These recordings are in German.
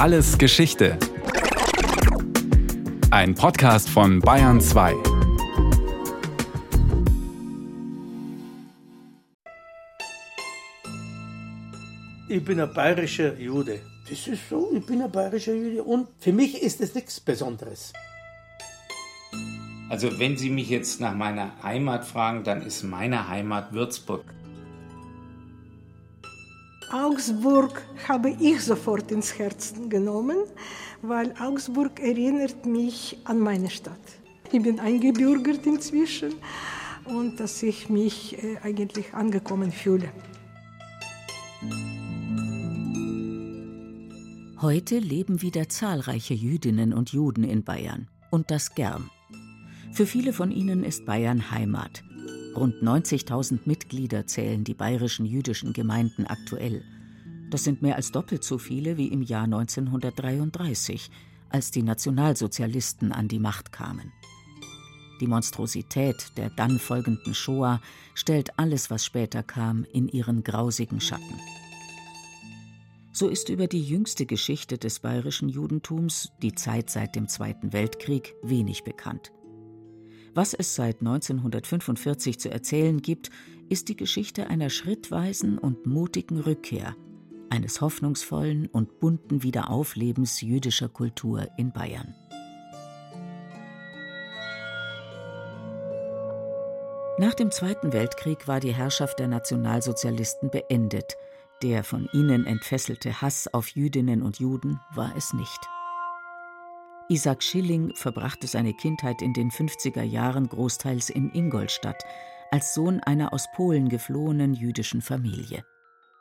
Alles Geschichte. Ein Podcast von Bayern 2. Ich bin ein bayerischer Jude. Das ist so, ich bin ein bayerischer Jude und für mich ist es nichts Besonderes. Also wenn Sie mich jetzt nach meiner Heimat fragen, dann ist meine Heimat Würzburg. Augsburg habe ich sofort ins Herzen genommen, weil Augsburg erinnert mich an meine Stadt. Ich bin eingebürgert inzwischen und dass ich mich äh, eigentlich angekommen fühle. Heute leben wieder zahlreiche Jüdinnen und Juden in Bayern und das gern. Für viele von ihnen ist Bayern Heimat. Rund 90.000 Mitglieder zählen die bayerischen jüdischen Gemeinden aktuell. Das sind mehr als doppelt so viele wie im Jahr 1933, als die Nationalsozialisten an die Macht kamen. Die Monstrosität der dann folgenden Shoah stellt alles, was später kam, in ihren grausigen Schatten. So ist über die jüngste Geschichte des bayerischen Judentums, die Zeit seit dem Zweiten Weltkrieg, wenig bekannt. Was es seit 1945 zu erzählen gibt, ist die Geschichte einer schrittweisen und mutigen Rückkehr, eines hoffnungsvollen und bunten Wiederauflebens jüdischer Kultur in Bayern. Nach dem Zweiten Weltkrieg war die Herrschaft der Nationalsozialisten beendet. Der von ihnen entfesselte Hass auf Jüdinnen und Juden war es nicht. Isaac Schilling verbrachte seine Kindheit in den 50er Jahren großteils in Ingolstadt, als Sohn einer aus Polen geflohenen jüdischen Familie.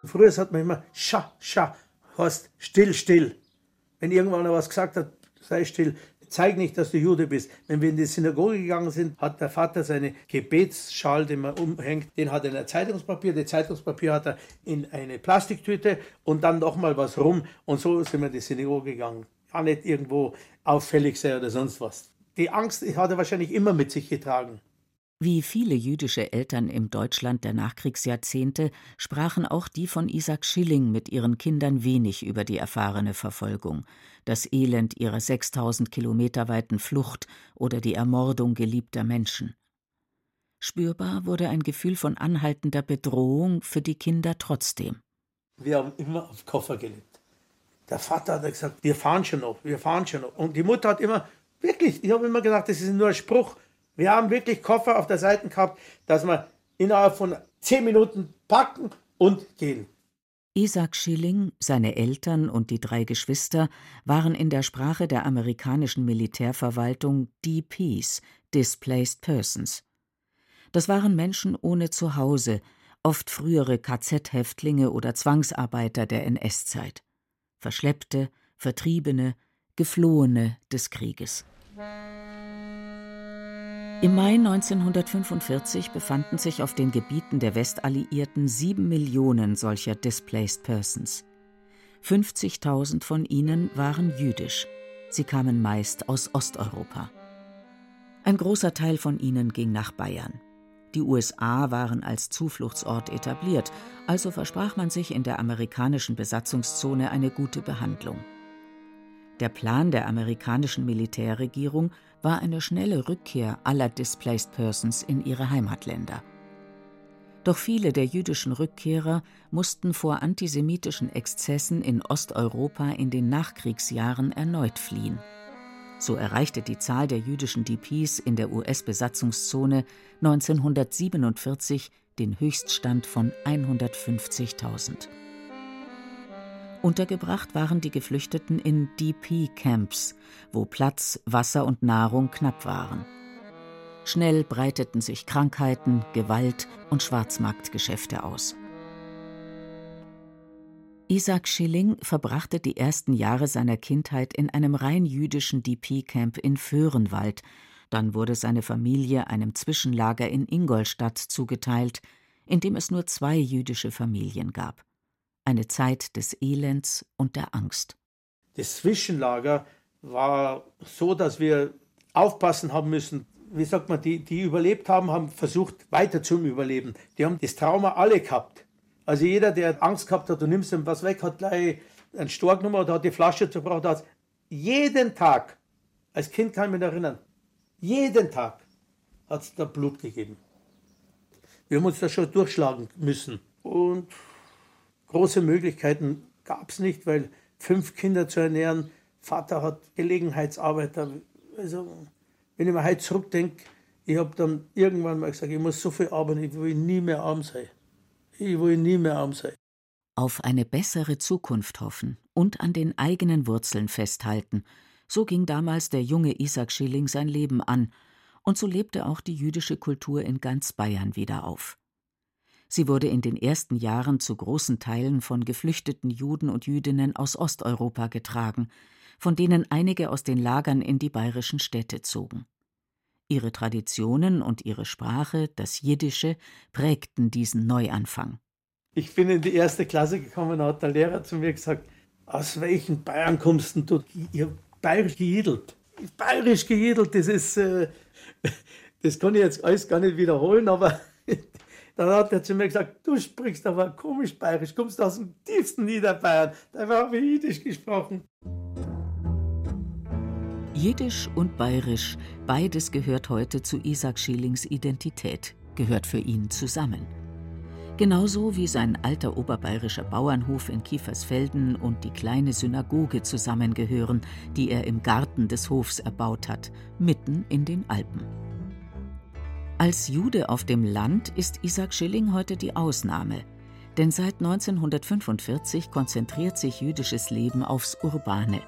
Früher hat man immer Scha, Scha, heißt still, still. Wenn irgendwann was gesagt hat, sei still. Zeig nicht, dass du Jude bist. Wenn wir in die Synagoge gegangen sind, hat der Vater seine Gebetsschal, den man umhängt, den hat er in ein Zeitungspapier. Das Zeitungspapier hat er in eine Plastiktüte und dann nochmal was rum. Und so sind wir in die Synagoge gegangen auch nicht irgendwo auffällig sei oder sonst was. Die Angst hat er wahrscheinlich immer mit sich getragen. Wie viele jüdische Eltern im Deutschland der Nachkriegsjahrzehnte sprachen auch die von Isaac Schilling mit ihren Kindern wenig über die erfahrene Verfolgung, das Elend ihrer 6000 Kilometer weiten Flucht oder die Ermordung geliebter Menschen. Spürbar wurde ein Gefühl von anhaltender Bedrohung für die Kinder trotzdem. Wir haben immer auf Koffer gelebt. Der Vater hat gesagt, wir fahren schon noch, wir fahren schon noch. Und die Mutter hat immer, wirklich, ich habe immer gesagt, das ist nur ein Spruch. Wir haben wirklich Koffer auf der Seite gehabt, dass wir innerhalb von zehn Minuten packen und gehen. Isaac Schilling, seine Eltern und die drei Geschwister waren in der Sprache der amerikanischen Militärverwaltung DPs, Displaced Persons. Das waren Menschen ohne Zuhause, oft frühere KZ-Häftlinge oder Zwangsarbeiter der NS-Zeit. Verschleppte, Vertriebene, Geflohene des Krieges. Im Mai 1945 befanden sich auf den Gebieten der Westalliierten sieben Millionen solcher Displaced Persons. 50.000 von ihnen waren jüdisch. Sie kamen meist aus Osteuropa. Ein großer Teil von ihnen ging nach Bayern. Die USA waren als Zufluchtsort etabliert, also versprach man sich in der amerikanischen Besatzungszone eine gute Behandlung. Der Plan der amerikanischen Militärregierung war eine schnelle Rückkehr aller Displaced Persons in ihre Heimatländer. Doch viele der jüdischen Rückkehrer mussten vor antisemitischen Exzessen in Osteuropa in den Nachkriegsjahren erneut fliehen. So erreichte die Zahl der jüdischen DPs in der US-Besatzungszone 1947 den Höchststand von 150.000. Untergebracht waren die Geflüchteten in DP-Camps, wo Platz, Wasser und Nahrung knapp waren. Schnell breiteten sich Krankheiten, Gewalt und Schwarzmarktgeschäfte aus. Isaac Schilling verbrachte die ersten Jahre seiner Kindheit in einem rein jüdischen DP-Camp in Föhrenwald. Dann wurde seine Familie einem Zwischenlager in Ingolstadt zugeteilt, in dem es nur zwei jüdische Familien gab. Eine Zeit des Elends und der Angst. Das Zwischenlager war so, dass wir aufpassen haben müssen. Wie sagt man, die, die überlebt haben, haben versucht, weiter zu überleben. Die haben das Trauma alle gehabt. Also jeder, der Angst gehabt hat, du nimmst ihm was weg, hat gleich einen Stork genommen hat, hat die Flasche zerbraucht, hat jeden Tag, als Kind kann ich mich erinnern, jeden Tag hat es da Blut gegeben. Wir haben uns da schon durchschlagen müssen. Und große Möglichkeiten gab es nicht, weil fünf Kinder zu ernähren, Vater hat Gelegenheitsarbeiter. Also, wenn ich mir heute zurückdenke, ich habe dann irgendwann mal gesagt, ich muss so viel arbeiten, ich will nie mehr arm sein. Ich will nie mehr arm sein. Auf eine bessere Zukunft hoffen und an den eigenen Wurzeln festhalten, so ging damals der junge Isaac Schilling sein Leben an, und so lebte auch die jüdische Kultur in ganz Bayern wieder auf. Sie wurde in den ersten Jahren zu großen Teilen von geflüchteten Juden und Jüdinnen aus Osteuropa getragen, von denen einige aus den Lagern in die bayerischen Städte zogen. Ihre Traditionen und ihre Sprache, das Jiddische, prägten diesen Neuanfang. Ich bin in die erste Klasse gekommen, hat der Lehrer zu mir gesagt, aus welchen Bayern kommst du? Ihr bayerisch gejedelt. Bayerisch gejedelt, das ist, äh, das kann ich jetzt alles gar nicht wiederholen, aber dann hat er zu mir gesagt, du sprichst aber komisch bayerisch, kommst aus dem tiefsten Niederbayern. Da habe ich Jiddisch gesprochen. Jiddisch und Bayerisch, beides gehört heute zu Isaac Schillings Identität, gehört für ihn zusammen. Genauso wie sein alter oberbayerischer Bauernhof in Kiefersfelden und die kleine Synagoge zusammengehören, die er im Garten des Hofs erbaut hat, mitten in den Alpen. Als Jude auf dem Land ist Isaac Schilling heute die Ausnahme, denn seit 1945 konzentriert sich jüdisches Leben aufs Urbane.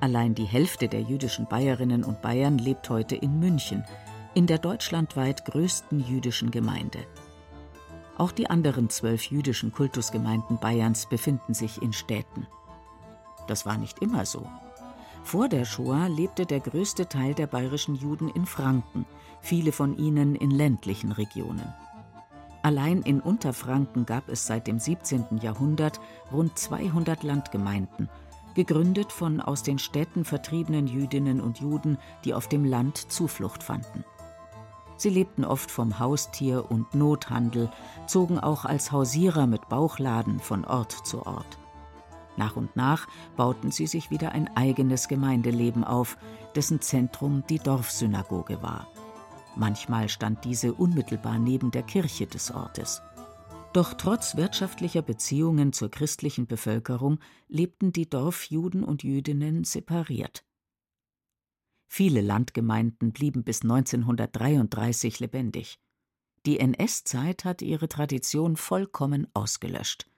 Allein die Hälfte der jüdischen Bayerinnen und Bayern lebt heute in München, in der deutschlandweit größten jüdischen Gemeinde. Auch die anderen zwölf jüdischen Kultusgemeinden Bayerns befinden sich in Städten. Das war nicht immer so. Vor der Shoah lebte der größte Teil der bayerischen Juden in Franken, viele von ihnen in ländlichen Regionen. Allein in Unterfranken gab es seit dem 17. Jahrhundert rund 200 Landgemeinden gegründet von aus den Städten vertriebenen Jüdinnen und Juden, die auf dem Land Zuflucht fanden. Sie lebten oft vom Haustier- und Nothandel, zogen auch als Hausierer mit Bauchladen von Ort zu Ort. Nach und nach bauten sie sich wieder ein eigenes Gemeindeleben auf, dessen Zentrum die Dorfsynagoge war. Manchmal stand diese unmittelbar neben der Kirche des Ortes. Doch trotz wirtschaftlicher Beziehungen zur christlichen Bevölkerung lebten die Dorfjuden und Jüdinnen separiert. Viele Landgemeinden blieben bis 1933 lebendig. Die NS-Zeit hat ihre Tradition vollkommen ausgelöscht.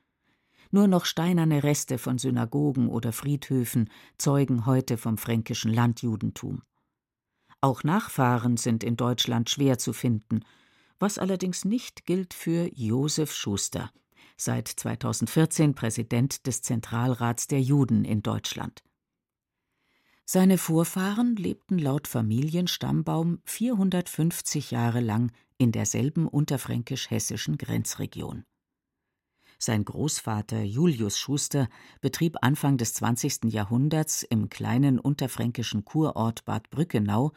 Nur noch steinerne Reste von Synagogen oder Friedhöfen zeugen heute vom fränkischen Landjudentum. Auch Nachfahren sind in Deutschland schwer zu finden was allerdings nicht gilt für Josef Schuster, seit 2014 Präsident des Zentralrats der Juden in Deutschland. Seine Vorfahren lebten laut Familienstammbaum 450 Jahre lang in derselben unterfränkisch-hessischen Grenzregion. Sein Großvater Julius Schuster betrieb Anfang des 20. Jahrhunderts im kleinen unterfränkischen Kurort Bad Brückenau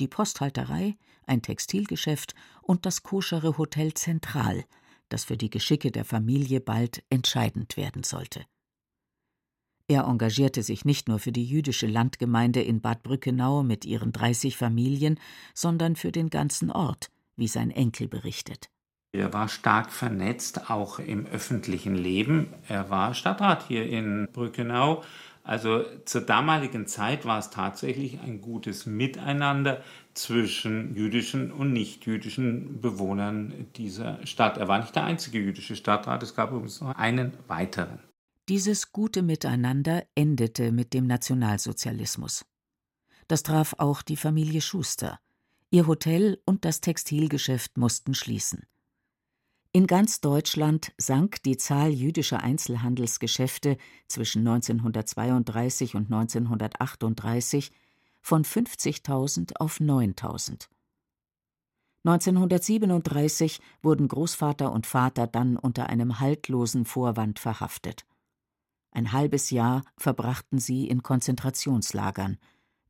die Posthalterei, ein Textilgeschäft und das koschere Hotel Zentral, das für die Geschicke der Familie bald entscheidend werden sollte. Er engagierte sich nicht nur für die jüdische Landgemeinde in Bad Brückenau mit ihren 30 Familien, sondern für den ganzen Ort, wie sein Enkel berichtet. Er war stark vernetzt, auch im öffentlichen Leben. Er war Stadtrat hier in Brückenau also zur damaligen Zeit war es tatsächlich ein gutes Miteinander zwischen jüdischen und nichtjüdischen Bewohnern dieser Stadt. Er war nicht der einzige jüdische Stadtrat, es gab übrigens noch einen weiteren. Dieses gute Miteinander endete mit dem Nationalsozialismus. Das traf auch die Familie Schuster. Ihr Hotel und das Textilgeschäft mussten schließen. In ganz Deutschland sank die Zahl jüdischer Einzelhandelsgeschäfte zwischen 1932 und 1938 von 50.000 auf 9.000. 1937 wurden Großvater und Vater dann unter einem haltlosen Vorwand verhaftet. Ein halbes Jahr verbrachten sie in Konzentrationslagern.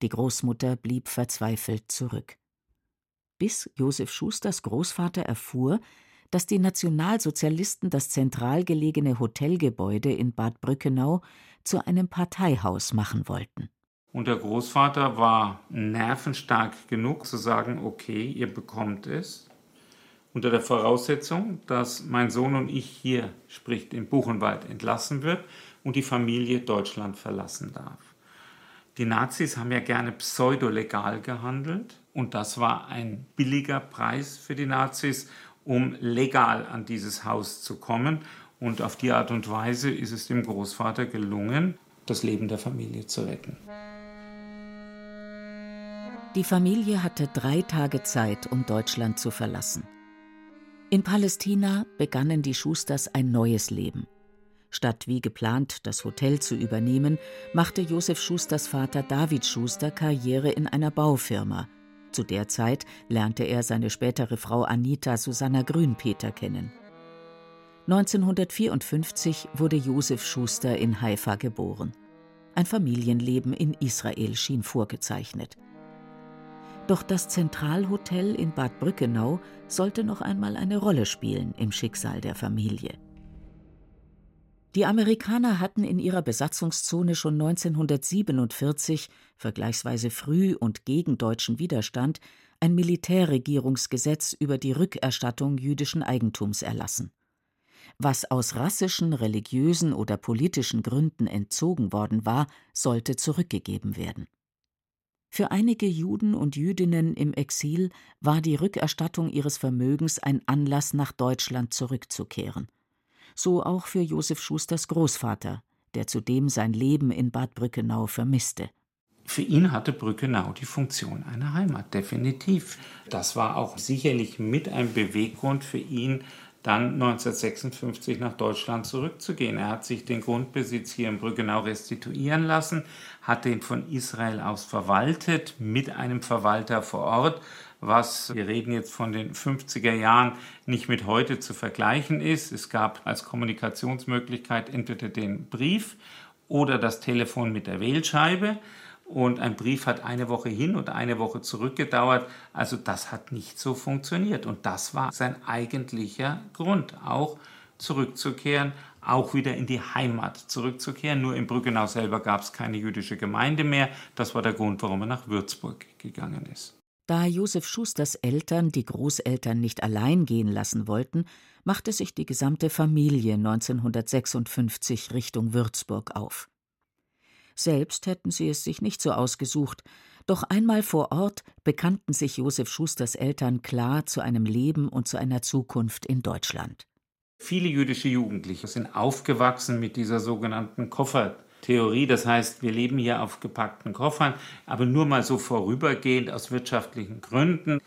Die Großmutter blieb verzweifelt zurück. Bis Josef Schusters Großvater erfuhr, dass die Nationalsozialisten das zentral gelegene Hotelgebäude in Bad Brückenau zu einem Parteihaus machen wollten. Und der Großvater war nervenstark genug zu sagen, okay, ihr bekommt es, unter der Voraussetzung, dass mein Sohn und ich hier, sprich im Buchenwald, entlassen wird und die Familie Deutschland verlassen darf. Die Nazis haben ja gerne pseudolegal gehandelt und das war ein billiger Preis für die Nazis, um legal an dieses Haus zu kommen. Und auf die Art und Weise ist es dem Großvater gelungen, das Leben der Familie zu retten. Die Familie hatte drei Tage Zeit, um Deutschland zu verlassen. In Palästina begannen die Schusters ein neues Leben. Statt wie geplant das Hotel zu übernehmen, machte Josef Schusters Vater David Schuster Karriere in einer Baufirma. Zu der Zeit lernte er seine spätere Frau Anita Susanna Grünpeter kennen. 1954 wurde Josef Schuster in Haifa geboren. Ein Familienleben in Israel schien vorgezeichnet. Doch das Zentralhotel in Bad Brückenau sollte noch einmal eine Rolle spielen im Schicksal der Familie. Die Amerikaner hatten in ihrer Besatzungszone schon 1947, vergleichsweise früh und gegen deutschen Widerstand, ein Militärregierungsgesetz über die Rückerstattung jüdischen Eigentums erlassen. Was aus rassischen, religiösen oder politischen Gründen entzogen worden war, sollte zurückgegeben werden. Für einige Juden und Jüdinnen im Exil war die Rückerstattung ihres Vermögens ein Anlass, nach Deutschland zurückzukehren so auch für Josef Schusters Großvater, der zudem sein Leben in Bad Brückenau vermisste. Für ihn hatte Brückenau die Funktion einer Heimat, definitiv. Das war auch sicherlich mit ein Beweggrund für ihn, dann 1956 nach Deutschland zurückzugehen. Er hat sich den Grundbesitz hier in Brückenau restituieren lassen, hat den von Israel aus verwaltet, mit einem Verwalter vor Ort, was, wir reden jetzt von den 50er Jahren, nicht mit heute zu vergleichen ist. Es gab als Kommunikationsmöglichkeit entweder den Brief oder das Telefon mit der Wählscheibe. Und ein Brief hat eine Woche hin und eine Woche zurück gedauert. Also das hat nicht so funktioniert. Und das war sein eigentlicher Grund, auch zurückzukehren, auch wieder in die Heimat zurückzukehren. Nur in Brückenau selber gab es keine jüdische Gemeinde mehr. Das war der Grund, warum er nach Würzburg gegangen ist. Da Josef Schusters Eltern die Großeltern nicht allein gehen lassen wollten, machte sich die gesamte Familie 1956 Richtung Würzburg auf. Selbst hätten sie es sich nicht so ausgesucht, doch einmal vor Ort bekannten sich Josef Schusters Eltern klar zu einem Leben und zu einer Zukunft in Deutschland. Viele jüdische Jugendliche sind aufgewachsen mit dieser sogenannten Koffer Theorie. Das heißt, wir leben hier auf gepackten Koffern, aber nur mal so vorübergehend aus wirtschaftlichen Gründen.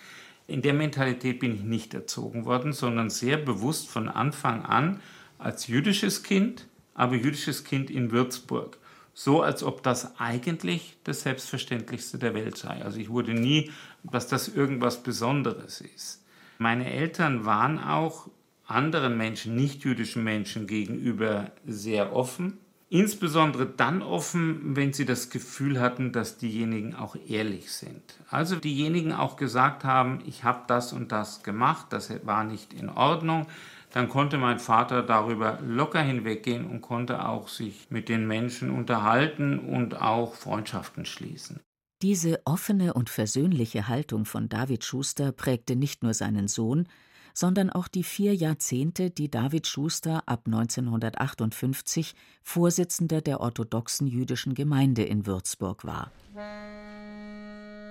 In der Mentalität bin ich nicht erzogen worden, sondern sehr bewusst von Anfang an als jüdisches Kind, aber jüdisches Kind in Würzburg. So als ob das eigentlich das Selbstverständlichste der Welt sei. Also ich wurde nie, dass das irgendwas Besonderes ist. Meine Eltern waren auch anderen Menschen, nicht jüdischen Menschen gegenüber sehr offen Insbesondere dann offen, wenn sie das Gefühl hatten, dass diejenigen auch ehrlich sind. Also diejenigen auch gesagt haben, ich habe das und das gemacht, das war nicht in Ordnung. Dann konnte mein Vater darüber locker hinweggehen und konnte auch sich mit den Menschen unterhalten und auch Freundschaften schließen. Diese offene und versöhnliche Haltung von David Schuster prägte nicht nur seinen Sohn, sondern auch die vier Jahrzehnte, die David Schuster ab 1958 Vorsitzender der orthodoxen jüdischen Gemeinde in Würzburg war.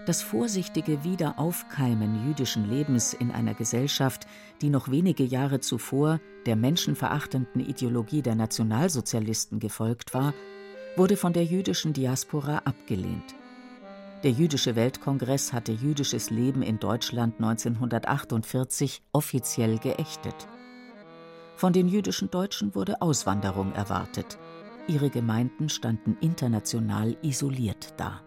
Das vorsichtige Wiederaufkeimen jüdischen Lebens in einer Gesellschaft, die noch wenige Jahre zuvor der menschenverachtenden Ideologie der Nationalsozialisten gefolgt war, wurde von der jüdischen Diaspora abgelehnt. Der Jüdische Weltkongress hatte jüdisches Leben in Deutschland 1948 offiziell geächtet. Von den jüdischen Deutschen wurde Auswanderung erwartet. Ihre Gemeinden standen international isoliert da.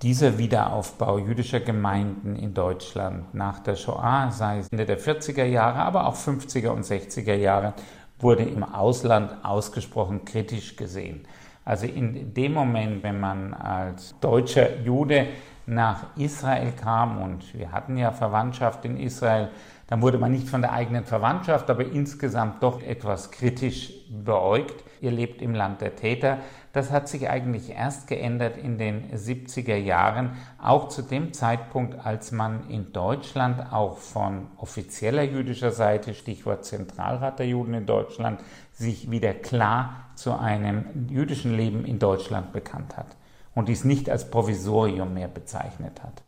Dieser Wiederaufbau jüdischer Gemeinden in Deutschland nach der Shoah, sei es Ende der 40er Jahre, aber auch 50er und 60er Jahre, wurde im Ausland ausgesprochen kritisch gesehen Also in dem Moment, wenn man als deutscher Jude nach Israel kam und wir hatten ja Verwandtschaft in Israel, dann wurde man nicht von der eigenen Verwandtschaft, aber insgesamt doch etwas kritisch beäugt. Ihr lebt im Land der Täter. Das hat sich eigentlich erst geändert in den 70er Jahren, auch zu dem Zeitpunkt, als man in Deutschland auch von offizieller jüdischer Seite, Stichwort Zentralrat der Juden in Deutschland, sich wieder klar zu einem jüdischen Leben in Deutschland bekannt hat und dies nicht als Provisorium mehr bezeichnet hat.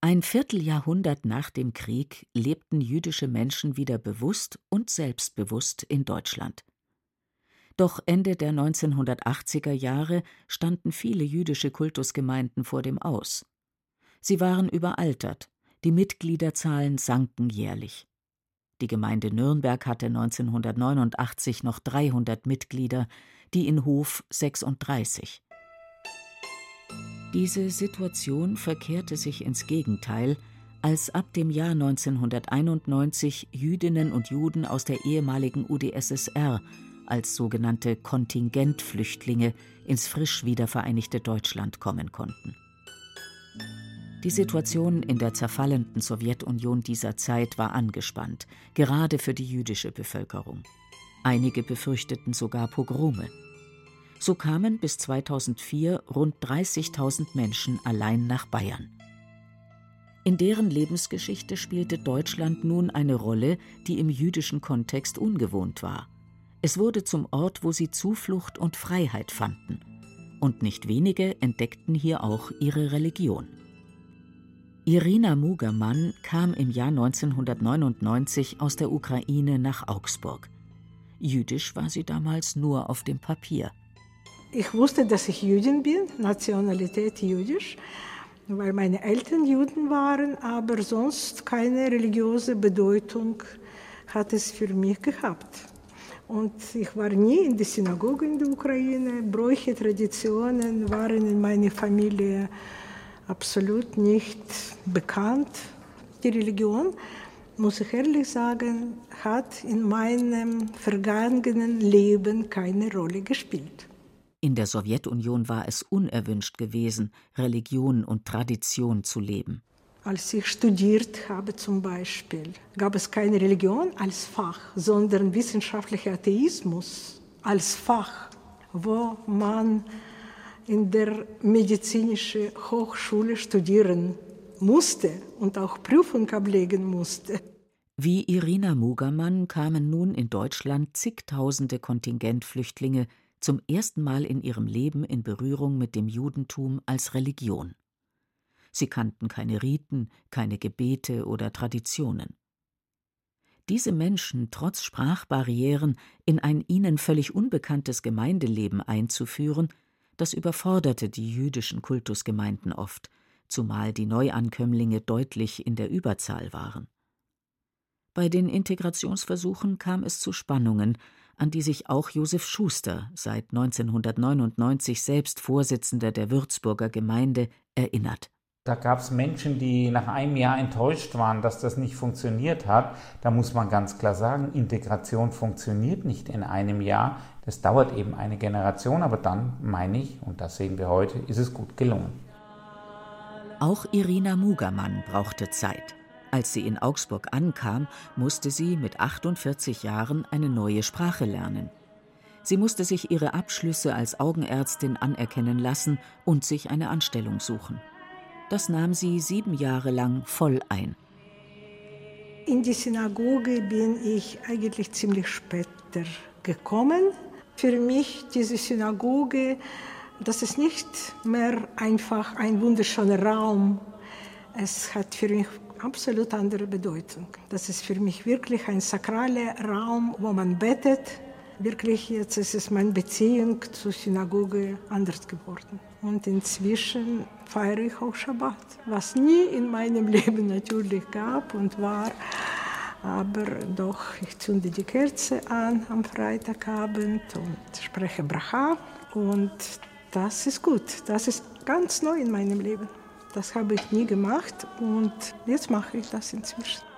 Ein Vierteljahrhundert nach dem Krieg lebten jüdische Menschen wieder bewusst und selbstbewusst in Deutschland. Doch Ende der 1980er Jahre standen viele jüdische Kultusgemeinden vor dem Aus. Sie waren überaltert, die Mitgliederzahlen sanken jährlich. Die Gemeinde Nürnberg hatte 1989 noch 300 Mitglieder, die in Hof 36. Diese Situation verkehrte sich ins Gegenteil, als ab dem Jahr 1991 Jüdinnen und Juden aus der ehemaligen UdSSR als sogenannte Kontingentflüchtlinge ins frisch wiedervereinigte Deutschland kommen konnten. Die Situation in der zerfallenden Sowjetunion dieser Zeit war angespannt, gerade für die jüdische Bevölkerung. Einige befürchteten sogar Pogrome. So kamen bis 2004 rund 30.000 Menschen allein nach Bayern. In deren Lebensgeschichte spielte Deutschland nun eine Rolle, die im jüdischen Kontext ungewohnt war. Es wurde zum Ort, wo sie Zuflucht und Freiheit fanden. Und nicht wenige entdeckten hier auch ihre Religion. Irina Mugermann kam im Jahr 1999 aus der Ukraine nach Augsburg. Jüdisch war sie damals nur auf dem Papier. Ich wusste, dass ich Jüdin bin, Nationalität jüdisch, weil meine Eltern Juden waren, aber sonst keine religiöse Bedeutung hat es für mich gehabt. Und ich war nie in der Synagoge in der Ukraine. Bräuche, Traditionen waren in meiner Familie absolut nicht bekannt. Die Religion, muss ich ehrlich sagen, hat in meinem vergangenen Leben keine Rolle gespielt. In der Sowjetunion war es unerwünscht gewesen, Religion und Tradition zu leben. Als ich studiert habe zum Beispiel, gab es keine Religion als Fach, sondern wissenschaftlicher Atheismus als Fach, wo man in der medizinischen Hochschule studieren musste und auch Prüfung ablegen musste. Wie Irina Mugermann kamen nun in Deutschland zigtausende Kontingentflüchtlinge zum ersten Mal in ihrem Leben in Berührung mit dem Judentum als Religion. Sie kannten keine Riten, keine Gebete oder Traditionen. Diese Menschen trotz Sprachbarrieren in ein ihnen völlig unbekanntes Gemeindeleben einzuführen, das überforderte die jüdischen Kultusgemeinden oft, zumal die Neuankömmlinge deutlich in der Überzahl waren. Bei den Integrationsversuchen kam es zu Spannungen, an die sich auch Josef Schuster, seit 1999 selbst Vorsitzender der Würzburger Gemeinde, erinnert. Da gab es Menschen, die nach einem Jahr enttäuscht waren, dass das nicht funktioniert hat. Da muss man ganz klar sagen, Integration funktioniert nicht in einem Jahr. Das dauert eben eine Generation, aber dann meine ich, und das sehen wir heute, ist es gut gelungen. Auch Irina Mugermann brauchte Zeit. Als sie in Augsburg ankam, musste sie mit 48 Jahren eine neue Sprache lernen. Sie musste sich ihre Abschlüsse als Augenärztin anerkennen lassen und sich eine Anstellung suchen. Das nahm sie sieben Jahre lang voll ein. In die Synagoge bin ich eigentlich ziemlich später gekommen. Für mich diese Synagoge, das ist nicht mehr einfach ein wunderschöner Raum. Es hat für mich absolut andere Bedeutung. Das ist für mich wirklich ein sakraler Raum, wo man betet. Wirklich jetzt ist es meine Beziehung zur Synagoge anders geworden. Und inzwischen feiere ich auch Schabbat, was nie in meinem Leben natürlich gab und war. Aber doch, ich zünde die Kerze an am Freitagabend und spreche Bracha. Und das ist gut. Das ist ganz neu in meinem Leben. Das habe ich nie gemacht und jetzt mache ich das inzwischen.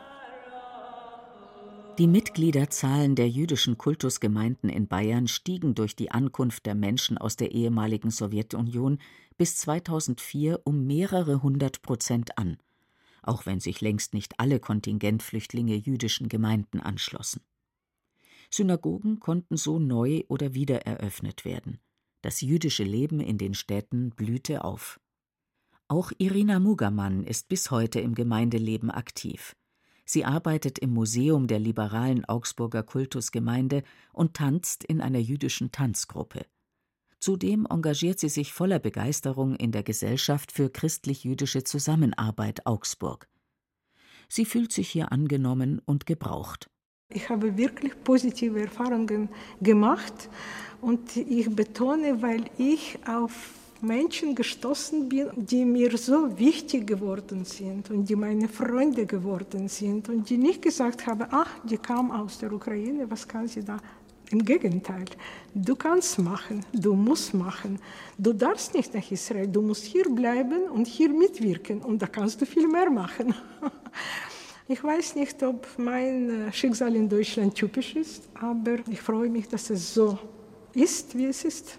Die Mitgliederzahlen der jüdischen Kultusgemeinden in Bayern stiegen durch die Ankunft der Menschen aus der ehemaligen Sowjetunion bis 2004 um mehrere hundert Prozent an, auch wenn sich längst nicht alle Kontingentflüchtlinge jüdischen Gemeinden anschlossen. Synagogen konnten so neu oder wiedereröffnet werden. Das jüdische Leben in den Städten blühte auf. Auch Irina Mugermann ist bis heute im Gemeindeleben aktiv. Sie arbeitet im Museum der liberalen Augsburger Kultusgemeinde und tanzt in einer jüdischen Tanzgruppe. Zudem engagiert sie sich voller Begeisterung in der Gesellschaft für christlich-jüdische Zusammenarbeit Augsburg. Sie fühlt sich hier angenommen und gebraucht. Ich habe wirklich positive Erfahrungen gemacht und ich betone, weil ich auf Menschen gestoßen bin, die mir so wichtig geworden sind und die meine Freunde geworden sind und die nicht gesagt haben, ach, die kam aus der Ukraine, was kann sie da? Im Gegenteil, du kannst machen, du musst machen. Du darfst nicht nach Israel, du musst hier bleiben und hier mitwirken und da kannst du viel mehr machen. Ich weiß nicht, ob mein Schicksal in Deutschland typisch ist, aber ich freue mich, dass es so ist, wie es ist.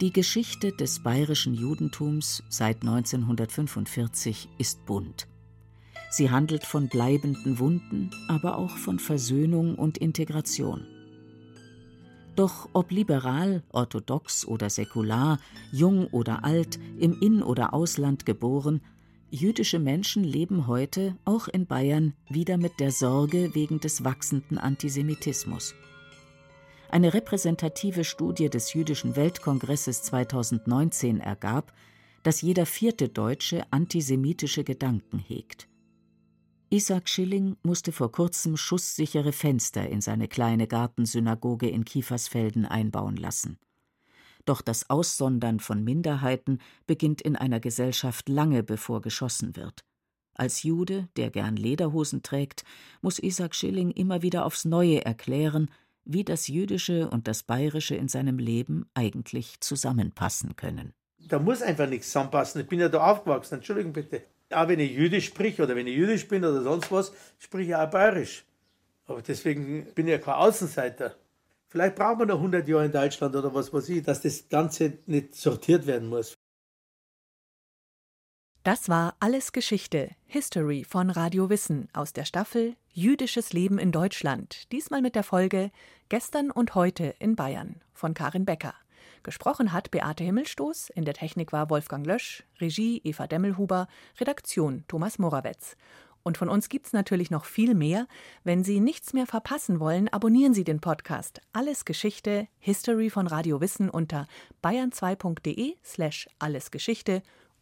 Die Geschichte des bayerischen Judentums seit 1945 ist bunt. Sie handelt von bleibenden Wunden, aber auch von Versöhnung und Integration. Doch ob liberal, orthodox oder säkular, jung oder alt, im In- oder Ausland geboren, jüdische Menschen leben heute, auch in Bayern, wieder mit der Sorge wegen des wachsenden Antisemitismus. Eine repräsentative Studie des Jüdischen Weltkongresses 2019 ergab, dass jeder vierte Deutsche antisemitische Gedanken hegt. Isaac Schilling musste vor kurzem schusssichere Fenster in seine kleine Gartensynagoge in Kiefersfelden einbauen lassen. Doch das Aussondern von Minderheiten beginnt in einer Gesellschaft lange bevor geschossen wird. Als Jude, der gern Lederhosen trägt, muss Isaac Schilling immer wieder aufs Neue erklären, wie das Jüdische und das Bayerische in seinem Leben eigentlich zusammenpassen können. Da muss einfach nichts zusammenpassen. Ich bin ja da aufgewachsen, Entschuldigung bitte. Auch wenn ich Jüdisch sprich oder wenn ich Jüdisch bin oder sonst was, spreche ich auch Bayerisch. Aber deswegen bin ich ja kein Außenseiter. Vielleicht brauchen wir noch 100 Jahre in Deutschland oder was weiß ich, dass das Ganze nicht sortiert werden muss. Das war Alles Geschichte, History von Radio Wissen aus der Staffel Jüdisches Leben in Deutschland. Diesmal mit der Folge Gestern und heute in Bayern von Karin Becker. Gesprochen hat Beate Himmelstoß, in der Technik war Wolfgang Lösch, Regie Eva Demmelhuber, Redaktion Thomas Morawetz. Und von uns gibt's natürlich noch viel mehr. Wenn Sie nichts mehr verpassen wollen, abonnieren Sie den Podcast Alles Geschichte, History von Radio Wissen unter bayern2.de slash allesgeschichte